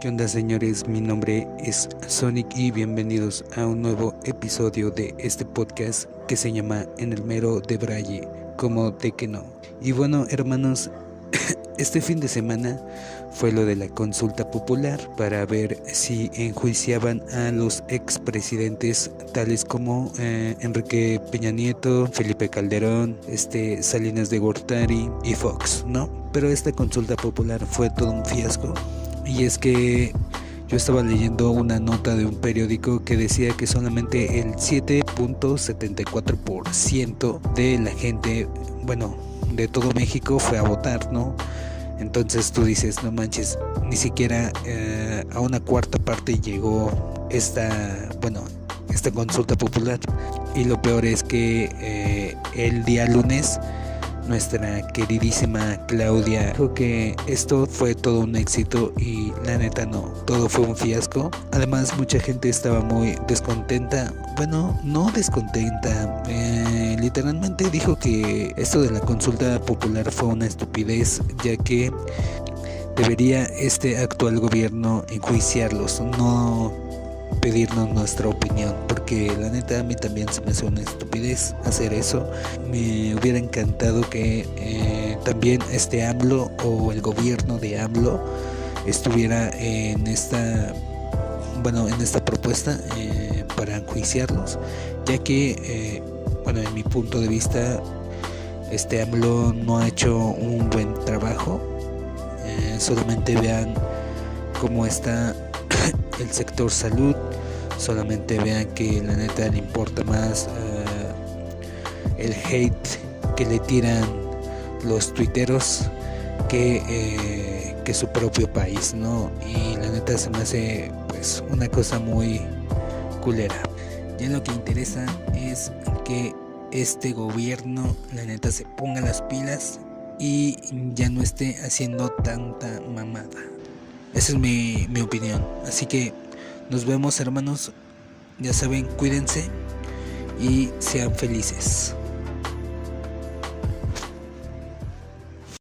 ¿Qué onda señores? Mi nombre es Sonic y bienvenidos a un nuevo episodio de este podcast que se llama En el mero de Braille, como de que no. Y bueno hermanos, este fin de semana fue lo de la consulta popular para ver si enjuiciaban a los expresidentes tales como eh, Enrique Peña Nieto, Felipe Calderón, este Salinas de Gortari y Fox, ¿no? Pero esta consulta popular fue todo un fiasco y es que yo estaba leyendo una nota de un periódico que decía que solamente el 7.74% de la gente, bueno, de todo México fue a votar, ¿no? Entonces tú dices, no manches, ni siquiera eh, a una cuarta parte llegó esta, bueno, esta consulta popular. Y lo peor es que eh, el día lunes nuestra queridísima Claudia. Dijo que esto fue todo un éxito y la neta no, todo fue un fiasco. Además mucha gente estaba muy descontenta, bueno, no descontenta, eh, literalmente dijo que esto de la consulta popular fue una estupidez ya que debería este actual gobierno enjuiciarlos, no pedirnos nuestra opinión, porque la neta a mí también se me hace una estupidez hacer eso. Me hubiera encantado que eh, también este AMLO o el gobierno de AMLO estuviera en esta bueno en esta propuesta eh, para enjuiciarlos ya que eh, bueno en mi punto de vista este AMLO no ha hecho un buen trabajo solamente vean cómo está el sector salud. Solamente vean que la neta le importa más eh, el hate que le tiran los tuiteros que, eh, que su propio país, ¿no? Y la neta se me hace pues una cosa muy culera. Ya lo que interesa es que este gobierno, la neta, se ponga las pilas y ya no esté haciendo tanta mamada. Esa es mi, mi opinión. Así que nos vemos hermanos. Ya saben, cuídense y sean felices.